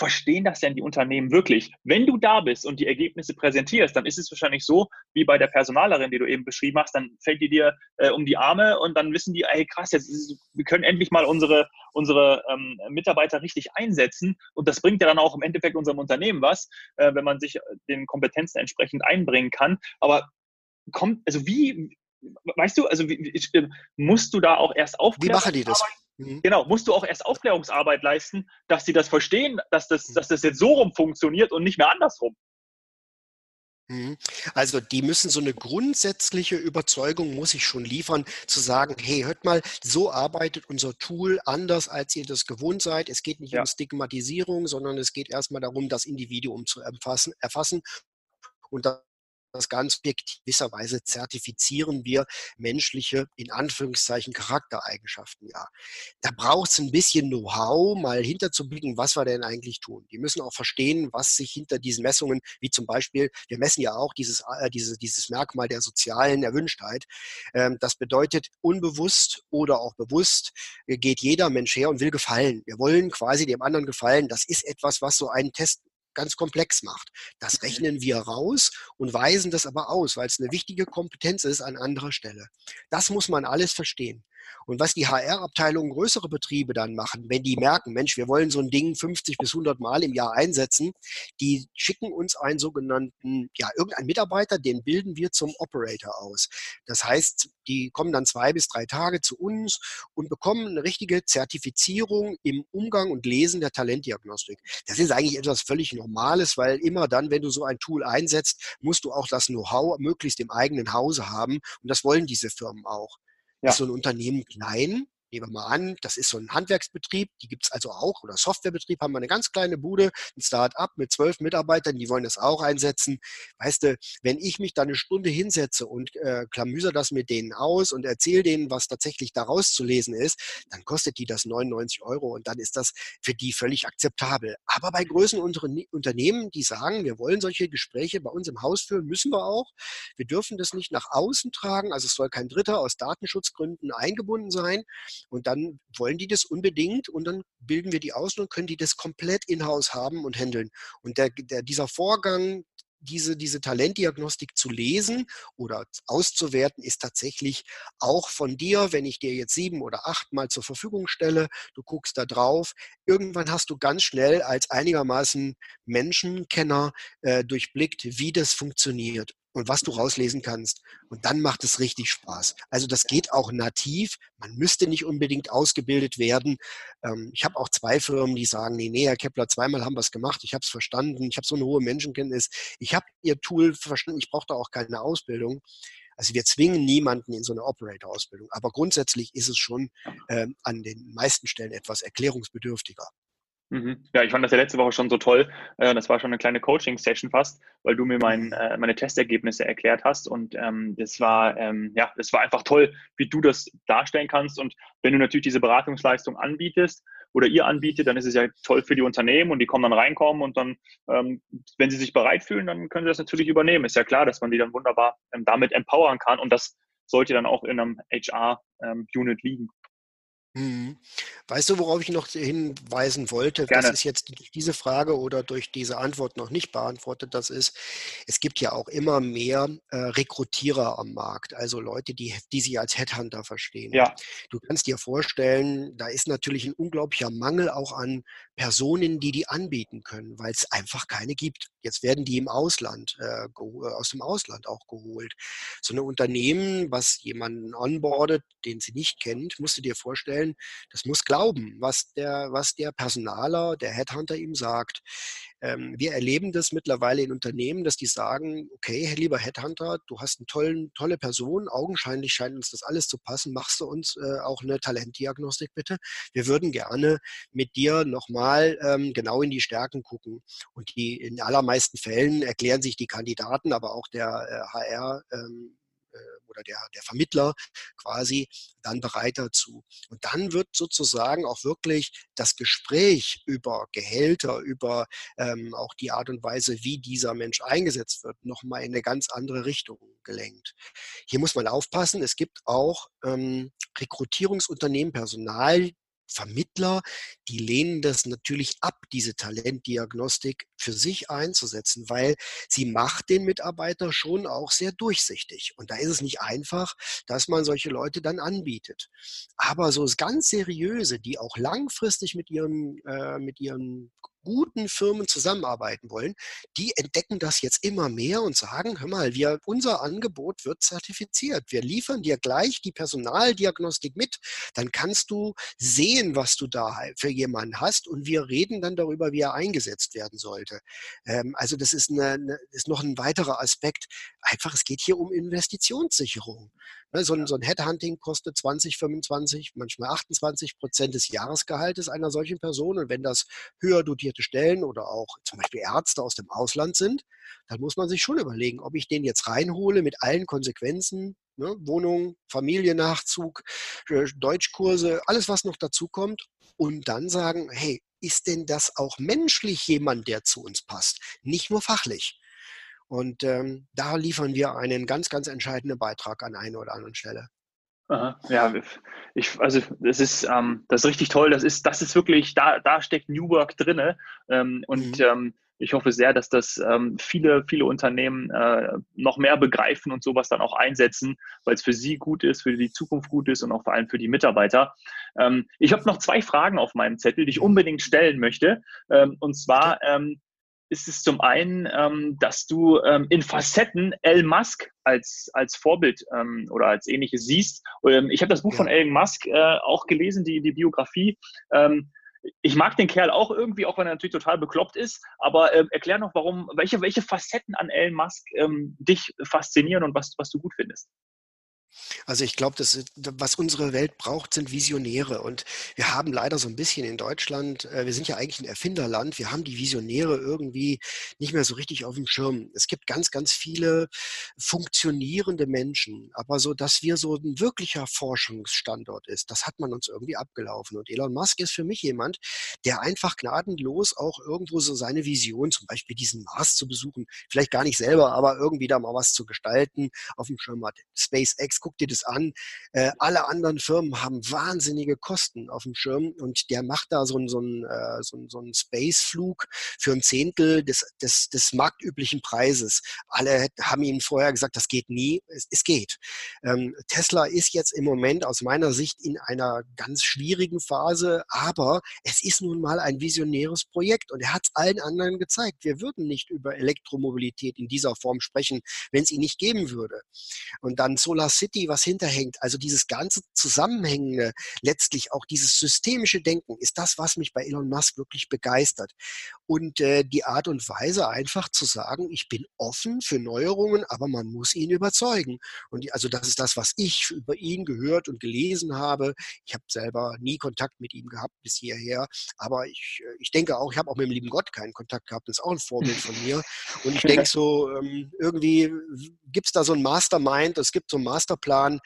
verstehen das denn die Unternehmen wirklich? Wenn du da bist und die Ergebnisse präsentierst, dann ist es wahrscheinlich so, wie bei der Personalerin, die du eben beschrieben hast, dann fällt die dir äh, um die Arme und dann wissen die, ey krass, jetzt ist, wir können endlich mal unsere, unsere ähm, Mitarbeiter richtig einsetzen und das bringt ja dann auch im Endeffekt unserem Unternehmen was, äh, wenn man sich den Kompetenzen entsprechend einbringen kann. Aber kommt, also wie, weißt du, also wie, äh, musst du da auch erst aufklären? Wie machen die das? Mhm. Genau, musst du auch erst Aufklärungsarbeit leisten, dass sie das verstehen, dass das, mhm. dass das jetzt so rum funktioniert und nicht mehr andersrum. Mhm. Also die müssen so eine grundsätzliche Überzeugung muss ich schon liefern, zu sagen, hey, hört mal, so arbeitet unser Tool anders, als ihr das gewohnt seid. Es geht nicht ja. um Stigmatisierung, sondern es geht erstmal darum, das Individuum zu erfassen, erfassen und das ganz gewisserweise zertifizieren wir menschliche, in Anführungszeichen, Charaktereigenschaften. Ja, da braucht es ein bisschen Know-how, mal hinterzublicken, was wir denn eigentlich tun. Die müssen auch verstehen, was sich hinter diesen Messungen, wie zum Beispiel, wir messen ja auch dieses, äh, diese, dieses Merkmal der sozialen Erwünschtheit. Ähm, das bedeutet, unbewusst oder auch bewusst äh, geht jeder Mensch her und will gefallen. Wir wollen quasi dem anderen gefallen. Das ist etwas, was so einen Test ganz komplex macht. Das rechnen wir raus und weisen das aber aus, weil es eine wichtige Kompetenz ist an anderer Stelle. Das muss man alles verstehen. Und was die HR-Abteilungen größere Betriebe dann machen, wenn die merken, Mensch, wir wollen so ein Ding 50 bis 100 Mal im Jahr einsetzen, die schicken uns einen sogenannten, ja, irgendeinen Mitarbeiter, den bilden wir zum Operator aus. Das heißt, die kommen dann zwei bis drei Tage zu uns und bekommen eine richtige Zertifizierung im Umgang und Lesen der Talentdiagnostik. Das ist eigentlich etwas völlig Normales, weil immer dann, wenn du so ein Tool einsetzt, musst du auch das Know-how möglichst im eigenen Hause haben. Und das wollen diese Firmen auch. Ja. Ist so ein Unternehmen klein, Nehmen wir mal an, das ist so ein Handwerksbetrieb, die gibt es also auch, oder Softwarebetrieb, haben wir eine ganz kleine Bude, ein Start-up mit zwölf Mitarbeitern, die wollen das auch einsetzen. Weißt du, wenn ich mich da eine Stunde hinsetze und äh, klamüser das mit denen aus und erzähle denen, was tatsächlich daraus zu lesen ist, dann kostet die das 99 Euro und dann ist das für die völlig akzeptabel. Aber bei größeren Unternehmen, die sagen, wir wollen solche Gespräche bei uns im Haus führen, müssen wir auch. Wir dürfen das nicht nach außen tragen, also es soll kein Dritter aus Datenschutzgründen eingebunden sein. Und dann wollen die das unbedingt und dann bilden wir die aus und können die das komplett in-house haben und handeln. Und der, der, dieser Vorgang, diese, diese Talentdiagnostik zu lesen oder auszuwerten, ist tatsächlich auch von dir, wenn ich dir jetzt sieben oder acht Mal zur Verfügung stelle, du guckst da drauf, irgendwann hast du ganz schnell als einigermaßen Menschenkenner äh, durchblickt, wie das funktioniert und was du rauslesen kannst. Und dann macht es richtig Spaß. Also das geht auch nativ. Man müsste nicht unbedingt ausgebildet werden. Ähm, ich habe auch zwei Firmen, die sagen, nee, nee, Herr Kepler, zweimal haben wir es gemacht. Ich habe es verstanden. Ich habe so eine hohe Menschenkenntnis. Ich habe Ihr Tool verstanden. Ich brauche da auch keine Ausbildung. Also wir zwingen niemanden in so eine Operator-Ausbildung. Aber grundsätzlich ist es schon ähm, an den meisten Stellen etwas erklärungsbedürftiger. Mhm. Ja, ich fand das ja letzte Woche schon so toll. Äh, das war schon eine kleine Coaching-Session fast, weil du mir mein, mhm. äh, meine Testergebnisse erklärt hast. Und ähm, das war, ähm, ja, das war einfach toll, wie du das darstellen kannst. Und wenn du natürlich diese Beratungsleistung anbietest oder ihr anbietet, dann ist es ja toll für die Unternehmen und die kommen dann reinkommen und dann, ähm, wenn sie sich bereit fühlen, dann können sie das natürlich übernehmen. Ist ja klar, dass man die dann wunderbar ähm, damit empowern kann. Und das sollte dann auch in einem HR-Unit ähm, liegen. Mhm. Weißt du, worauf ich noch hinweisen wollte? Gerne. Das ist jetzt durch diese Frage oder durch diese Antwort noch nicht beantwortet. Das ist, es gibt ja auch immer mehr äh, Rekrutierer am Markt, also Leute, die, die sich als Headhunter verstehen. Ja. Du kannst dir vorstellen, da ist natürlich ein unglaublicher Mangel auch an Personen, die die anbieten können, weil es einfach keine gibt. Jetzt werden die im Ausland, äh, aus dem Ausland auch geholt. So ein Unternehmen, was jemanden onboardet, den sie nicht kennt, musst du dir vorstellen, das muss glauben, was der, was der Personaler, der Headhunter ihm sagt. Ähm, wir erleben das mittlerweile in Unternehmen, dass die sagen, okay, lieber Headhunter, du hast eine tollen, tolle Person, augenscheinlich scheint uns das alles zu passen, machst du uns äh, auch eine Talentdiagnostik bitte. Wir würden gerne mit dir nochmal ähm, genau in die Stärken gucken. Und die in allermeisten Fällen erklären sich die Kandidaten, aber auch der äh, HR ähm, äh, oder der, der Vermittler quasi dann bereit dazu. Und dann wird sozusagen auch wirklich das Gespräch über Gehälter, über ähm, auch die Art und Weise, wie dieser Mensch eingesetzt wird, nochmal in eine ganz andere Richtung gelenkt. Hier muss man aufpassen, es gibt auch ähm, Rekrutierungsunternehmen, Personal, Vermittler, die lehnen das natürlich ab, diese Talentdiagnostik für sich einzusetzen, weil sie macht den Mitarbeiter schon auch sehr durchsichtig. Und da ist es nicht einfach, dass man solche Leute dann anbietet. Aber so ganz seriöse, die auch langfristig mit ihren, äh, mit ihren guten Firmen zusammenarbeiten wollen, die entdecken das jetzt immer mehr und sagen, hör mal, wir, unser Angebot wird zertifiziert. Wir liefern dir gleich die Personaldiagnostik mit. Dann kannst du sehen, was du da für jemanden hast und wir reden dann darüber, wie er eingesetzt werden sollte. Ähm, also das ist, eine, eine, ist noch ein weiterer Aspekt. Einfach, es geht hier um Investitionssicherung. Ne, so ein, so ein Headhunting kostet 20, 25, manchmal 28 Prozent des Jahresgehaltes einer solchen Person. Und wenn das höher dotierte Stellen oder auch zum Beispiel Ärzte aus dem Ausland sind, dann muss man sich schon überlegen, ob ich den jetzt reinhole mit allen Konsequenzen, ne, Wohnung, Familiennachzug, äh, Deutschkurse, alles, was noch dazu kommt. Und dann sagen, hey, ist denn das auch menschlich jemand, der zu uns passt? Nicht nur fachlich. Und ähm, da liefern wir einen ganz, ganz entscheidenden Beitrag an einer oder anderen Stelle. Aha, ja, ich, also das ist, ähm, das ist richtig toll. Das ist, das ist wirklich, da, da steckt New Work drin. Ähm, und mhm. ähm, ich hoffe sehr, dass das ähm, viele, viele Unternehmen äh, noch mehr begreifen und sowas dann auch einsetzen, weil es für sie gut ist, für die Zukunft gut ist und auch vor allem für die Mitarbeiter. Ähm, ich habe noch zwei Fragen auf meinem Zettel, die ich unbedingt stellen möchte. Und zwar, ist es zum einen, ähm, dass du ähm, in Facetten Elon Musk als, als Vorbild ähm, oder als ähnliches siehst. Ähm, ich habe das Buch ja. von Elon Musk äh, auch gelesen, die, die Biografie. Ähm, ich mag den Kerl auch irgendwie, auch wenn er natürlich total bekloppt ist, aber äh, erklär noch, warum, welche, welche Facetten an Elon Musk ähm, dich faszinieren und was, was du gut findest. Also ich glaube, was unsere Welt braucht, sind Visionäre. Und wir haben leider so ein bisschen in Deutschland, äh, wir sind ja eigentlich ein Erfinderland, wir haben die Visionäre irgendwie nicht mehr so richtig auf dem Schirm. Es gibt ganz, ganz viele funktionierende Menschen, aber so, dass wir so ein wirklicher Forschungsstandort ist, das hat man uns irgendwie abgelaufen. Und Elon Musk ist für mich jemand, der einfach gnadenlos auch irgendwo so seine Vision, zum Beispiel diesen Mars zu besuchen, vielleicht gar nicht selber, aber irgendwie da mal was zu gestalten, auf dem Schirm hat. SpaceX guck dir das an. Äh, alle anderen Firmen haben wahnsinnige Kosten auf dem Schirm und der macht da so einen so äh, so so einen Space-Flug für ein Zehntel des, des, des marktüblichen Preises. Alle haben ihm vorher gesagt, das geht nie. Es, es geht. Ähm, Tesla ist jetzt im Moment aus meiner Sicht in einer ganz schwierigen Phase, aber es ist nun mal ein visionäres Projekt und er hat es allen anderen gezeigt. Wir würden nicht über Elektromobilität in dieser Form sprechen, wenn es ihn nicht geben würde. Und dann Solar City, was hinterhängt, also dieses ganze Zusammenhängende, letztlich auch dieses systemische Denken, ist das, was mich bei Elon Musk wirklich begeistert. Und äh, die Art und Weise einfach zu sagen, ich bin offen für Neuerungen, aber man muss ihn überzeugen. Und also das ist das, was ich über ihn gehört und gelesen habe. Ich habe selber nie Kontakt mit ihm gehabt bis hierher, aber ich, äh, ich denke auch, ich habe auch mit dem lieben Gott keinen Kontakt gehabt. Das ist auch ein Vorbild von mir. Und ich <laughs> denke so, ähm, irgendwie gibt es da so ein Mastermind, es gibt so ein Mastermind, Masterplan.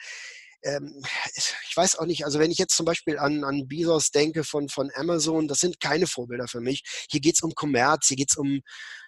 Ähm, ich weiß auch nicht, also wenn ich jetzt zum Beispiel an, an Bezos denke von, von Amazon, das sind keine Vorbilder für mich. Hier geht es um Kommerz, hier geht es um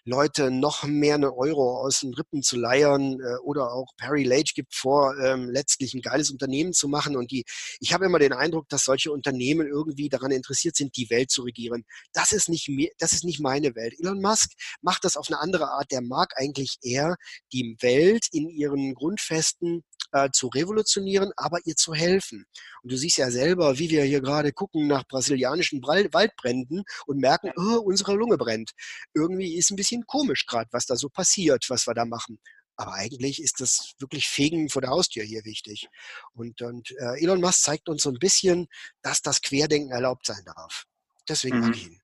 Leute noch mehr eine Euro aus den Rippen zu leiern äh, oder auch Perry Lage gibt vor, ähm, letztlich ein geiles Unternehmen zu machen und die, ich habe immer den Eindruck, dass solche Unternehmen irgendwie daran interessiert sind, die Welt zu regieren. Das ist nicht mir, das ist nicht meine Welt. Elon Musk macht das auf eine andere Art. Der mag eigentlich eher die Welt in ihren Grundfesten äh, zu revolutionieren, aber ihr zu helfen. Und du siehst ja selber, wie wir hier gerade gucken nach brasilianischen Waldbränden und merken, oh, unsere Lunge brennt. Irgendwie ist ein bisschen komisch gerade, was da so passiert, was wir da machen. Aber eigentlich ist das wirklich Fegen vor der Haustür hier wichtig. Und, und äh, Elon Musk zeigt uns so ein bisschen, dass das Querdenken erlaubt sein darf. Deswegen mhm. mag ich ihn.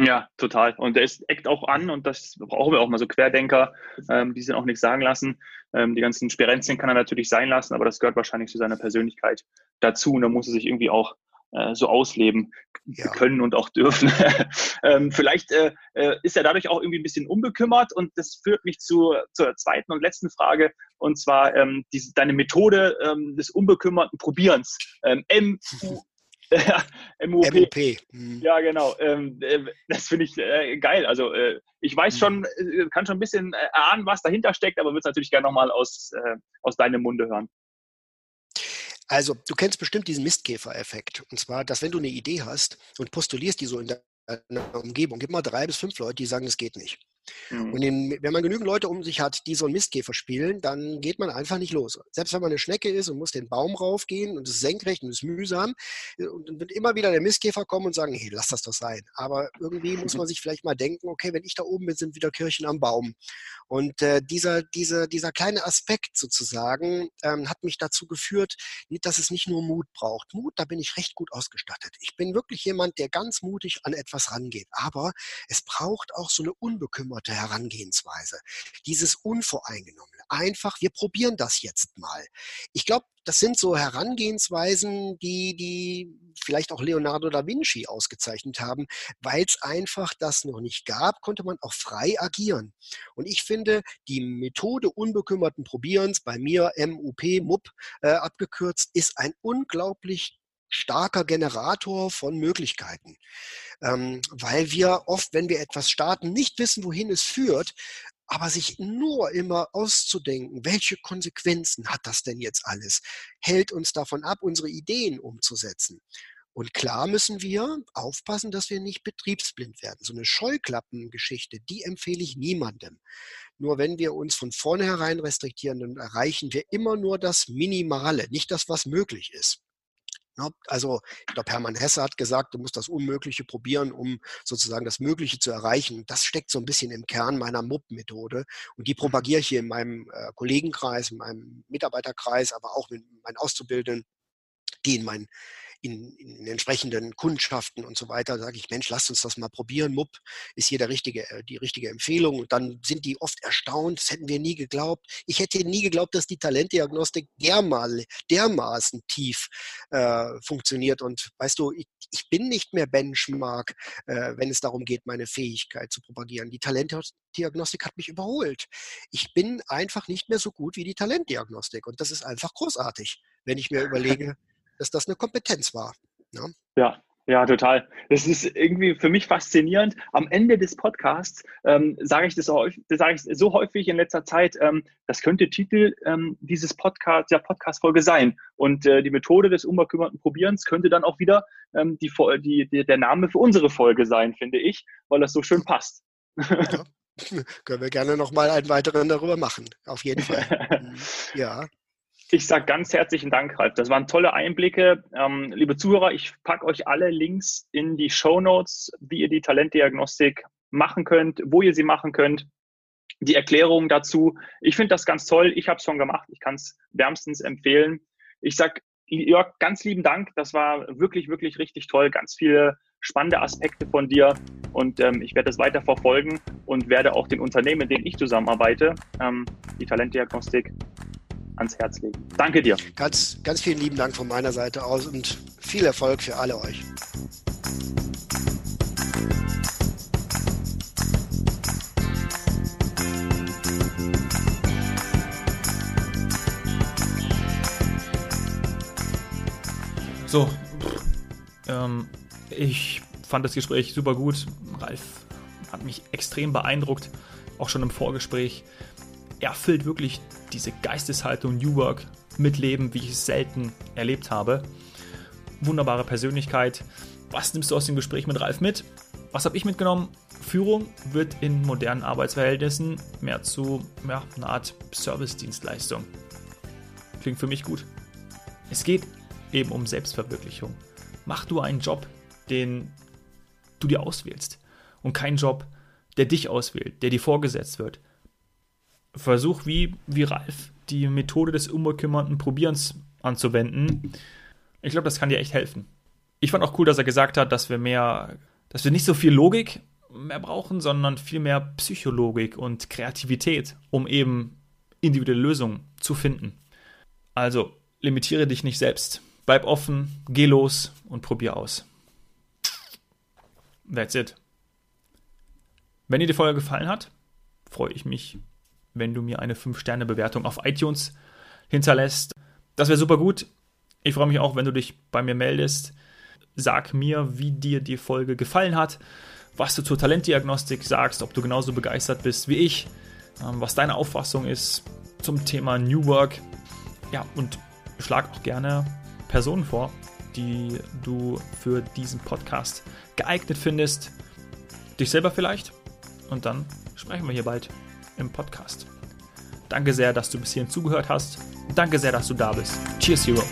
Ja, total. Und der ist eckt auch an und das brauchen wir auch mal so Querdenker, ähm, die sind auch nichts sagen lassen. Ähm, die ganzen Sperenzien kann er natürlich sein lassen, aber das gehört wahrscheinlich zu seiner Persönlichkeit dazu und da muss er sich irgendwie auch äh, so ausleben ja. können und auch dürfen. <laughs> ähm, vielleicht äh, äh, ist er dadurch auch irgendwie ein bisschen unbekümmert und das führt mich zu, zur zweiten und letzten Frage und zwar ähm, diese, deine Methode ähm, des unbekümmerten Probierens. Ähm, M-U <laughs> MUP. MUP. Mhm. Ja, genau. Ähm, äh, das finde ich äh, geil. Also äh, ich weiß mhm. schon, kann schon ein bisschen erahnen, was dahinter steckt, aber würde es natürlich gerne nochmal aus, aus deinem Munde hören. Also, du kennst bestimmt diesen Mistkäfer-Effekt. Und zwar, dass wenn du eine Idee hast und postulierst die so in deiner Umgebung, gib mal drei bis fünf Leute, die sagen, das geht nicht. Mhm. Und in, wenn man genügend Leute um sich hat, die so einen Mistkäfer spielen, dann geht man einfach nicht los. Selbst wenn man eine Schnecke ist und muss den Baum raufgehen und es ist senkrecht und es ist mühsam, äh, und dann wird immer wieder der Mistkäfer kommen und sagen, hey, lass das doch sein. Aber irgendwie muss man sich vielleicht mal denken, okay, wenn ich da oben bin, sind wieder Kirchen am Baum. Und äh, dieser, dieser, dieser kleine Aspekt sozusagen ähm, hat mich dazu geführt, dass es nicht nur Mut braucht. Mut, da bin ich recht gut ausgestattet. Ich bin wirklich jemand, der ganz mutig an etwas rangeht. Aber es braucht auch so eine unbekümmerte Herangehensweise. Dieses Unvoreingenommene. Einfach, wir probieren das jetzt mal. Ich glaube, das sind so Herangehensweisen, die, die vielleicht auch Leonardo da Vinci ausgezeichnet haben. Weil es einfach das noch nicht gab, konnte man auch frei agieren. Und ich finde, die Methode unbekümmerten Probierens, bei mir MUP, MUP äh, abgekürzt, ist ein unglaublich starker Generator von Möglichkeiten. Ähm, weil wir oft, wenn wir etwas starten, nicht wissen, wohin es führt, aber sich nur immer auszudenken, welche Konsequenzen hat das denn jetzt alles, hält uns davon ab, unsere Ideen umzusetzen. Und klar müssen wir aufpassen, dass wir nicht betriebsblind werden. So eine Scheuklappengeschichte, die empfehle ich niemandem. Nur wenn wir uns von vornherein restriktieren, dann erreichen wir immer nur das Minimale, nicht das, was möglich ist. Also ich glaube, Hermann Hesse hat gesagt, du musst das Unmögliche probieren, um sozusagen das Mögliche zu erreichen. Das steckt so ein bisschen im Kern meiner MUP-Methode und die mhm. propagiere ich hier in meinem äh, Kollegenkreis, in meinem Mitarbeiterkreis, aber auch mit meinen Auszubildenden, die in meinen in, in entsprechenden Kundschaften und so weiter, sage ich, Mensch, lasst uns das mal probieren. MUP ist hier der richtige, äh, die richtige Empfehlung. Und dann sind die oft erstaunt, das hätten wir nie geglaubt. Ich hätte nie geglaubt, dass die Talentdiagnostik dermal, dermaßen tief äh, funktioniert. Und weißt du, ich, ich bin nicht mehr Benchmark, äh, wenn es darum geht, meine Fähigkeit zu propagieren. Die Talentdiagnostik hat mich überholt. Ich bin einfach nicht mehr so gut wie die Talentdiagnostik. Und das ist einfach großartig, wenn ich mir <laughs> überlege, dass das eine Kompetenz war. Ne? Ja, ja, total. Das ist irgendwie für mich faszinierend. Am Ende des Podcasts ähm, sage ich das, so häufig, das sage ich so häufig in letzter Zeit. Ähm, das könnte Titel ähm, dieses Podcast, der Podcast-Folge sein. Und äh, die Methode des unbekümmerten Probierens könnte dann auch wieder ähm, die, die, die, der Name für unsere Folge sein, finde ich, weil das so schön passt. Ja. <laughs> Können wir gerne nochmal einen weiteren darüber machen. Auf jeden Fall. <laughs> Mhm. ja. Ich sage ganz herzlichen Dank, Ralf. Das waren tolle Einblicke. Ähm, liebe Zuhörer, ich packe euch alle Links in die Show Notes, wie ihr die Talentdiagnostik machen könnt, wo ihr sie machen könnt, die Erklärungen dazu. Ich finde das ganz toll. Ich habe es schon gemacht. Ich kann es wärmstens empfehlen. Ich sage Jörg, ganz lieben Dank. Das war wirklich, wirklich richtig toll. Ganz viele spannende Aspekte von dir. Und ähm, ich werde das weiter verfolgen und werde auch den Unternehmen, in denen ich zusammenarbeite, ähm, die Talentdiagnostik ans Herz legen. Danke dir. Ganz, ganz vielen lieben Dank von meiner Seite aus und viel Erfolg für alle euch. So, ähm, ich fand das Gespräch super gut. Ralf hat mich extrem beeindruckt, auch schon im Vorgespräch. Er füllt wirklich diese Geisteshaltung New Work mitleben, wie ich es selten erlebt habe. Wunderbare Persönlichkeit. Was nimmst du aus dem Gespräch mit Ralf mit? Was habe ich mitgenommen? Führung wird in modernen Arbeitsverhältnissen mehr zu ja, einer Art Service-Dienstleistung. Klingt für mich gut. Es geht eben um Selbstverwirklichung. Mach du einen Job, den du dir auswählst und keinen Job, der dich auswählt, der dir vorgesetzt wird. Versuch wie, wie Ralf die Methode des unbekümmerten Probierens anzuwenden. Ich glaube, das kann dir echt helfen. Ich fand auch cool, dass er gesagt hat, dass wir mehr, dass wir nicht so viel Logik mehr brauchen, sondern viel mehr Psychologik und Kreativität, um eben individuelle Lösungen zu finden. Also limitiere dich nicht selbst. Bleib offen, geh los und probier aus. That's it. Wenn dir die Folge gefallen hat, freue ich mich, wenn du mir eine 5-Sterne-Bewertung auf iTunes hinterlässt. Das wäre super gut. Ich freue mich auch, wenn du dich bei mir meldest. Sag mir, wie dir die Folge gefallen hat, was du zur Talentdiagnostik sagst, ob du genauso begeistert bist wie ich, ähm, was deine Auffassung ist zum Thema New Work. Ja, und schlag auch gerne Personen vor, die du für diesen Podcast geeignet findest. Dich selber vielleicht. Und dann sprechen wir hier bald im Podcast. Danke sehr, dass du bis hierhin zugehört hast. Danke sehr, dass du da bist. Cheers, Hero.